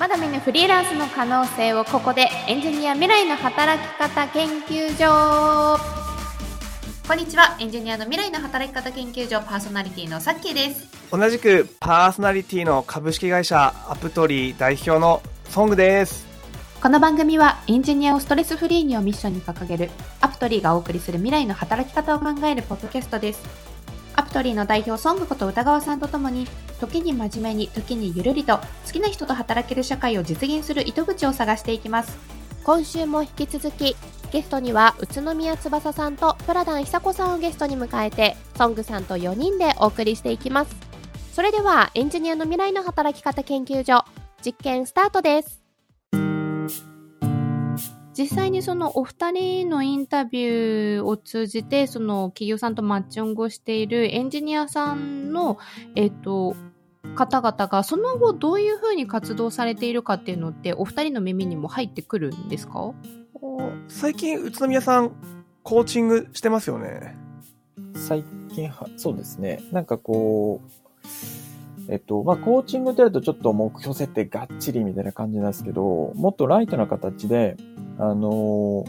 まだ見ぬフリーランスの可能性をここでエンジニア未来の働き方研究所。こんにちは。エンジニアの未来の働き方研究所パーソナリティのさっきーです。同じくパーソナリティの株式会社アプトリー代表のソングです。この番組はエンジニアをストレスフリーにをミッションに掲げるアプトリーがお送りする未来の働き方を考えるポッドキャストです。アプトリーの代表ソングこと歌川さんとともに時に真面目に時にゆるりと好きな人と働ける社会を実現する糸口を探していきます。今週も引き続きゲストには宇都宮翼さんとプラダン久子さんをゲストに迎えてソングさんと4人でお送りしていきます。それではエンジニアの未来の働き方研究所実験スタートです。実際にそのお二人のインタビューを通じてその企業さんとマッチングをしているエンジニアさんの、えっと、方々がその後どういうふうに活動されているかっていうのってお二人の耳にも入ってくるんですか？最近宇都宮さんコーチングしてますよね最近は、そうですね。なんかこう、えっと、まあ、コーチングってやるとちょっと目標設定がっちりみたいな感じなんですけど、もっとライトな形で、あの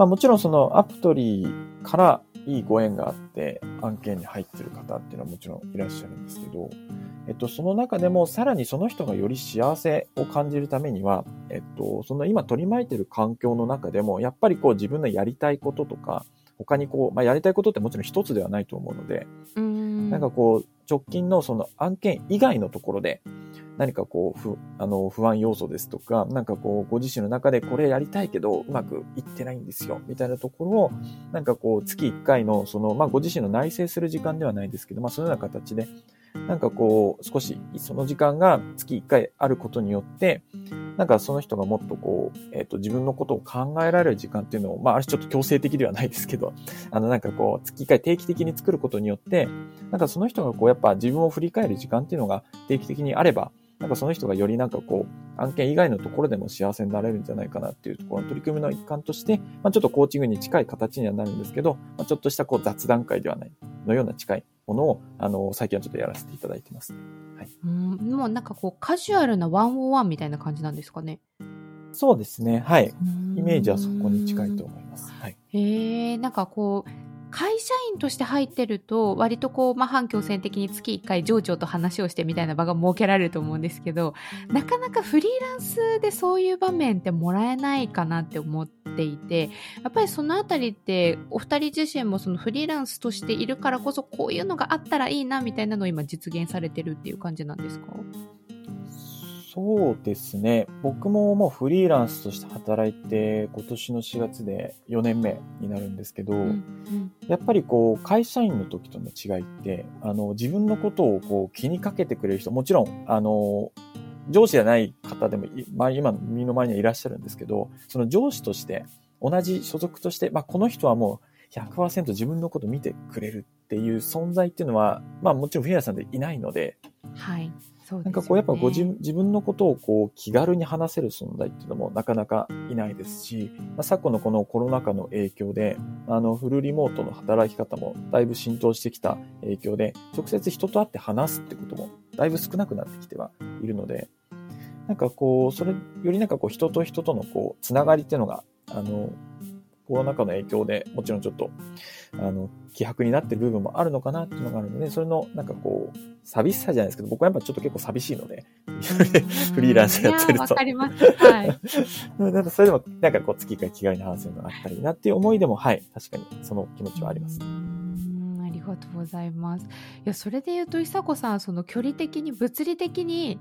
まあ、もちろんそのアプトリーからいいご縁があって案件に入ってる方っていうのはもちろんいらっしゃるんですけど、えっと、その中でもさらにその人がより幸せを感じるためには、えっと、その今取り巻いてる環境の中でも、やっぱりこう自分のやりたいこととか、他にこう、まあ、やりたいことってもちろん一つではないと思うので、うん。なんかこう、直近のその案件以外のところで、何かこう、不、あの、不安要素ですとか、なんかこう、ご自身の中でこれやりたいけど、うまくいってないんですよ、みたいなところを、なんかこう、月1回の、その、まあ、ご自身の内省する時間ではないですけど、まあ、そのような形で、なんかこう、少し、その時間が月1回あることによって、なんかその人がもっとこう、えっ、と、自分のことを考えられる時間っていうのを、まあ、ある種ちょっと強制的ではないですけど、あの、なんかこう、月1回定期的に作ることによって、なんかその人がこう、やっぱ自分を振り返る時間っていうのが定期的にあれば、なんかその人がよりなんかこう、案件以外のところでも幸せになれるんじゃないかなっていうところの取り組みの一環として、まあ、ちょっとコーチングに近い形にはなるんですけど、まあ、ちょっとしたこう雑談会ではない、のような近いものを、あの、最近はちょっとやらせていただいてます。うんもうなんかこうカジュアルなワンオンワンみたいな感じなんですかねそうですね。はい。イメージはそこに近いと思います。はい。へえなんかこう会社員として入ってると割とこう、まあ、反強制的に月1回上長と話をしてみたいな場が設けられると思うんですけどなかなかフリーランスでそういう場面ってもらえないかなって思っていてやっぱりそのあたりってお二人自身もそのフリーランスとしているからこそこういうのがあったらいいなみたいなのを今実現されてるっていう感じなんですか？そうですね。僕ももうフリーランスとして働いて、今年の4月で4年目になるんですけど、うんやっぱりこう、会社員の時との違いって、あの、自分のことをこう気にかけてくれる人、もちろん、あの、上司じゃない方でもい、まあ今、身の回りにはいらっしゃるんですけど、その上司として、同じ所属として、まあこの人はもう100%自分のこと見てくれるっていう存在っていうのは、まあもちろんフリーランスさんでいないので、はいそうですよね。なんかこうやっぱご自自分のことをこう気軽に話せる存在っていうのもなかなかいないですし、まあ、昨今のこのコロナ禍の影響で、あのフルリモートの働き方もだいぶ浸透してきた影響で、直接人と会って話すってこともだいぶ少なくなってきてはいるので、なんかこう、それよりなんかこう人と人とのこう、つながりっていうのが、あの、コロナ禍の影響でもちろんちょっと、あの、希薄になってる部分もあるのかなっていうのがあるので、それのなんかこう、寂しさじゃないですけど、僕はやっぱちょっと結構寂しいので、フリーランスやってるとわかります。はい。なんかそれでも、なんかこう、月1回気軽に話せるのがあったらいいなっていう思いでも、はい、確かにその気持ちはありますう。んありがとうございます。いや、それで言うと、久子さん、その距離的に、物理的に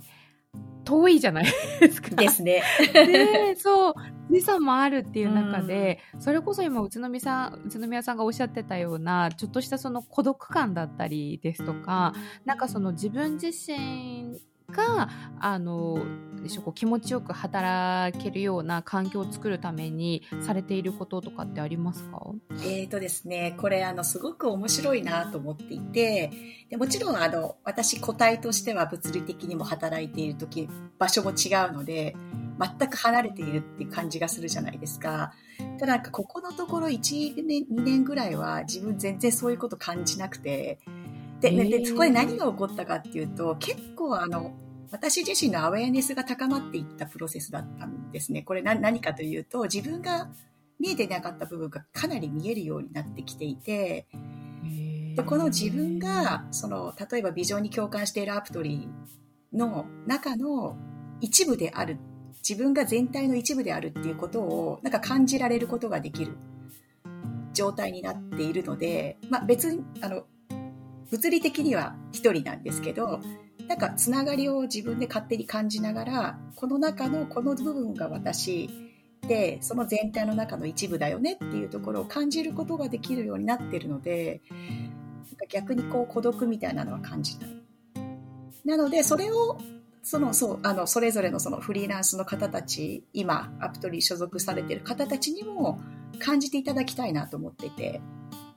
遠いじゃないですか。ですね。ねそう、時差もあるっていう中で、それこそ今、宇都宮さん、宇都宮さんがおっしゃってたような、ちょっとしたその孤独感だったりですとか、なんかその自分自身が、あの、でしょ？こう気持ちよく働けるような環境を作るためにされていることとかってありますか？えーとですね、これあのすごく面白いなと思っていて、でもちろんあの私個体としては物理的にも働いている時場所も違うので、全く離れているっていう感じがするじゃないですか。ただなんかここのところ1年、2年ぐらいは自分全然そういうこと感じなくて、で、でへー。でそこで何が起こったかっていうと、結構あの、私自身のアウェアネスが高まっていったプロセスだったんですね。これ何かというと、自分が見えてなかった部分がかなり見えるようになってきていて、でこの自分がその例えばビジョンに共感しているアプトリーの中の一部である自分が全体の一部であるっていうことをなんか感じられることができる状態になっているので、まあ、別にあの物理的には一人なんですけどなんかつながりを自分で勝手に感じながらこの中のこの部分が私でその全体の中の一部だよねっていうところを感じることができるようになってるのでなんか逆にこう孤独みたいなのは感じない。なのでそれをそのそうあのそれぞれのそのフリーランスの方たち今アプトリー所属されている方たちにも感じていただきたいなと思っていて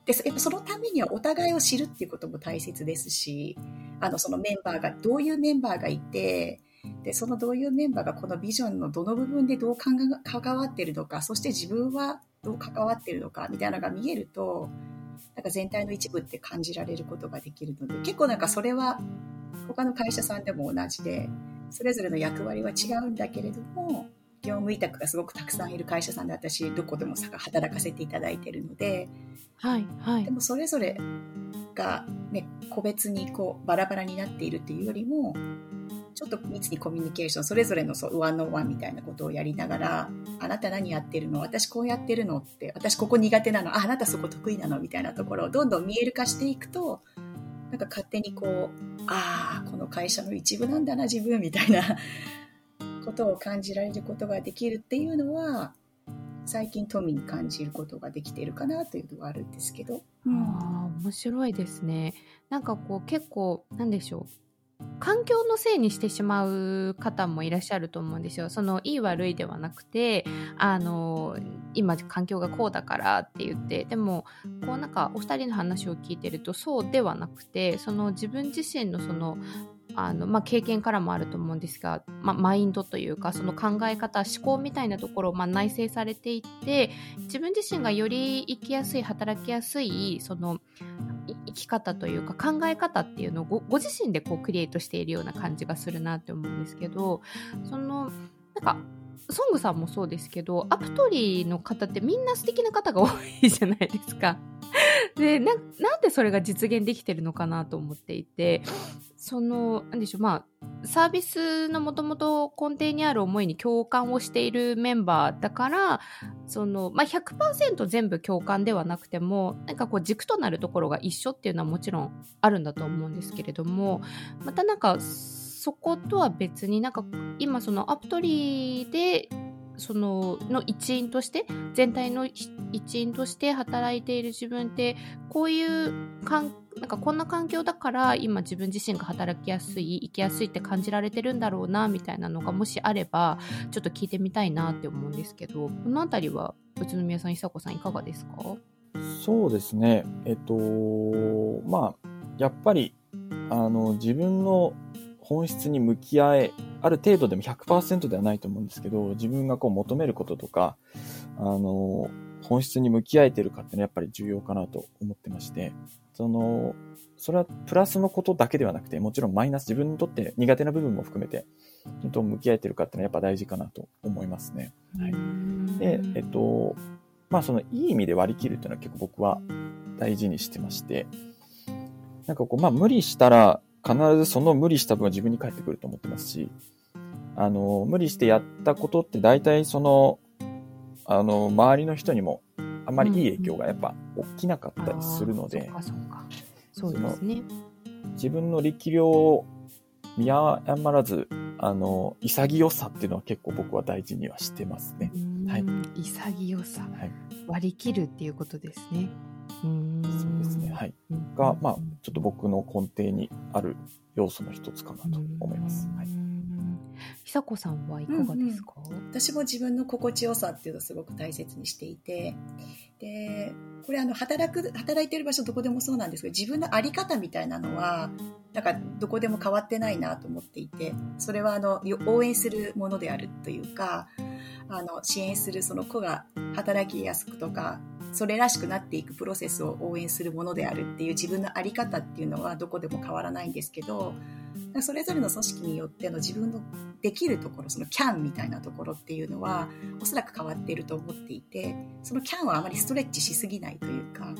でやっぱそのためにはお互いを知るっていうことも大切ですしあのそのメンバーがどういうメンバーがいてでそのどういうメンバーがこのビジョンのどの部分でどう関わってるのかそして自分はどう関わってるのかみたいなのが見えるとなんか全体の一部って感じられることができるので結構なんかそれは他の会社さんでも同じでそれぞれの役割は違うんだけれども業務委託がすごくたくさんいる会社さんで私どこでも働かせていただいているので、はいはい、でもそれぞれが、ね、個別にこうバラバラになっているっていうよりもちょっと密にコミュニケーションそれぞれのそうワンのワンみたいなことをやりながらあなた何やってるの？私こうやってるのって私ここ苦手なの？ああなたそこ得意なの？みたいなところをどんどん見える化していくとなんか勝手にこうああこの会社の一部なんだな自分みたいなことを感じられることができるっていうのは最近富に感じることができているかなというのはあるんですけど。うん、あ面白いですね。なんかこう結構なんでしょう環境のせいにしてしまう方もいらっしゃると思うんですよ。そのいい悪いではなくて、あの、今環境がこうだからって言って、でも、こうなんかお二人の話を聞いてるとそうではなくて、その自分自身のその、あのまあ、経験からもあると思うんですが、まあ、マインドというかその考え方思考みたいなところをまあ内省されていって自分自身がより生きやすい働きやすいその生き方というか考え方っていうのをご自身でこうクリエイトしているような感じがするなって思うんですけどそのなんかソングさんもそうですけどアプトリーの方ってみんな素敵な方が多いじゃないですか。でななんでそれが実現できてるのかなと思っていてそのなんでしょうまあサービスのもともと根底にある思いに共感をしているメンバーだからその、まあ、100%全部共感ではなくてもなんかこう軸となるところが一緒っていうのはもちろんあるんだと思うんですけれどもまたなんかそことは別になんか今そのアプトリーでそのの一員として全体の一員として働いている自分ってこういうかんなんかこんな環境だから今自分自身が働きやすい生きやすいって感じられてるんだろうなみたいなのがもしあればちょっと聞いてみたいなって思うんですけどこの辺りは宇都宮さん久子さんいかがですか？そうですね。えっとまあやっぱりあの自分の本質に向き合え、ある程度でも100%ではないと思うんですけど、自分がこう求めることとか、あの、本質に向き合えてるかっていうのはやっぱり重要かなと思ってまして、その、それはプラスのことだけではなくて、もちろんマイナス、自分にとって苦手な部分も含めて、ちゃんと向き合えてるかっていうのはやっぱ大事かなと思いますね。はい。で、えっと、まあそのいい意味で割り切るっていうのは結構僕は大事にしてまして、なんかこう、まあ無理したら必ずその無理した分は自分に返ってくると思ってますし、あの、無理してやったことって大体その、あの、周りの人にもあんまりいい影響がやっぱ起きなかったりするので、そうですね。自分の力量を見誤らず、あの、潔さっていうのは結構僕は大事にはしてますね。はい。潔さ。はい。割り切るっていうことですね。そうですね。はい。が、まあ、ちょっと僕の根底にある要素の一つかなと思います。はい。久子さんはいかがですか、うんうん、私も自分の心地よさっていうのをすごく大切にしていて、で、これあの、働く、働いてる場所どこでもそうなんですけど、自分のあり方みたいなのは、なんかどこでも変わってないなと思っていて、それはあの、応援するものであるというか、あの、支援するその子が働きやすくとか、それらしくなっていくプロセスを応援するものであるっていう自分の在り方っていうのはどこでも変わらないんですけどそれぞれの組織によっての自分のできるところ、その can みたいなところっていうのは、おそらく変わっていると思っていて、その can はあまりストレッチしすぎないというか、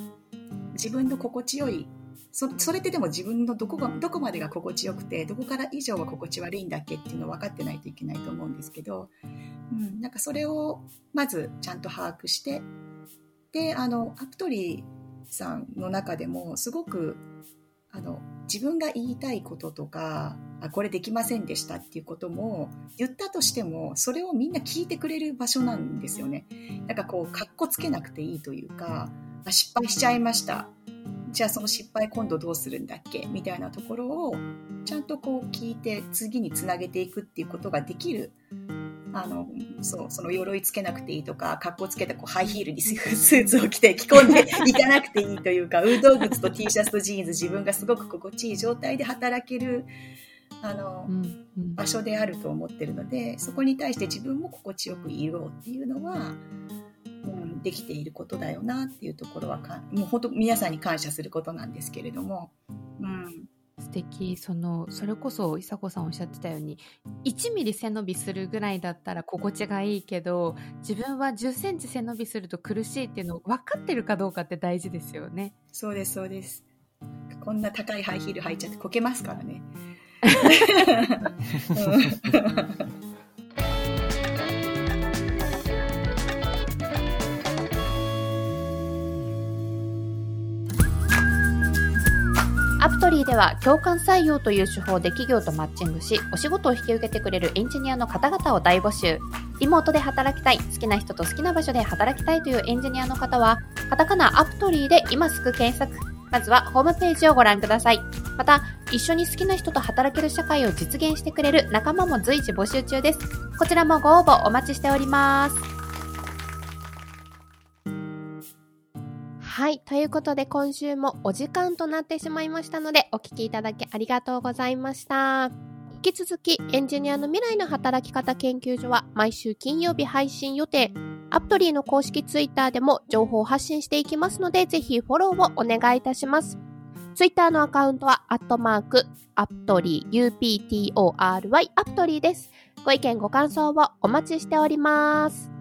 自分の心地よいそそれってでも自分のどこがどこまでが心地よくてどこから以上は心地悪いんだっけっていうのを分かってないといけないと思うんですけど、うん、なんかそれをまずちゃんと把握してであのアプトリーさんの中でもすごくあの自分が言いたいこととかあこれできませんでしたっていうことも言ったとしてもそれをみんな聞いてくれる場所なんですよね。なんかこうかっこつけなくていいというか失敗しちゃいましたじゃあその失敗今度どうするんだっけ？みたいなところをちゃんとこう聞いて次につなげていくっていうことができるあのそうその鎧つけなくていいとか格好つけてこうハイヒールにスーツを着て着込んで いかなくていいというか運動靴と T シャツとジーンズ自分がすごく心地いい状態で働けるあの、うんうん、場所であると思ってるのでそこに対して自分も心地よくいようっていうのはうん、できていることだよなっていうところはかもう本当皆さんに感謝することなんですけれども、うん、素敵。そのそれこそ伊佐子さんおっしゃってたように1ミリ背伸びするぐらいだったら心地がいいけど自分は10センチ背伸びすると苦しいっていうのを分かってるかどうかって大事ですよね。そうですそうです。こんな高いハイヒール履いちゃってこけますからね アプトリーでは共感採用という手法で企業とマッチングし、お仕事を引き受けてくれるエンジニアの方々を大募集。リモートで働きたい、好きな人と好きな場所で働きたいというエンジニアの方は、カタカナアプトリーで今すぐ検索。まずはホームページをご覧ください。また、一緒に好きな人と働ける社会を実現してくれる仲間も随時募集中です。こちらもご応募お待ちしております。はい。ということで、今週もお時間となってしまいましたので、お聞きいただきありがとうございました。引き続き、エンジニアの未来の働き方研究所は、毎週金曜日配信予定。アプトリーの公式ツイッターでも情報を発信していきますので、ぜひフォローをお願いいたします。ツイッターのアカウントは、アットマーク、アプトリー、UPTORY、アプトリーです。ご意見ご感想をお待ちしております。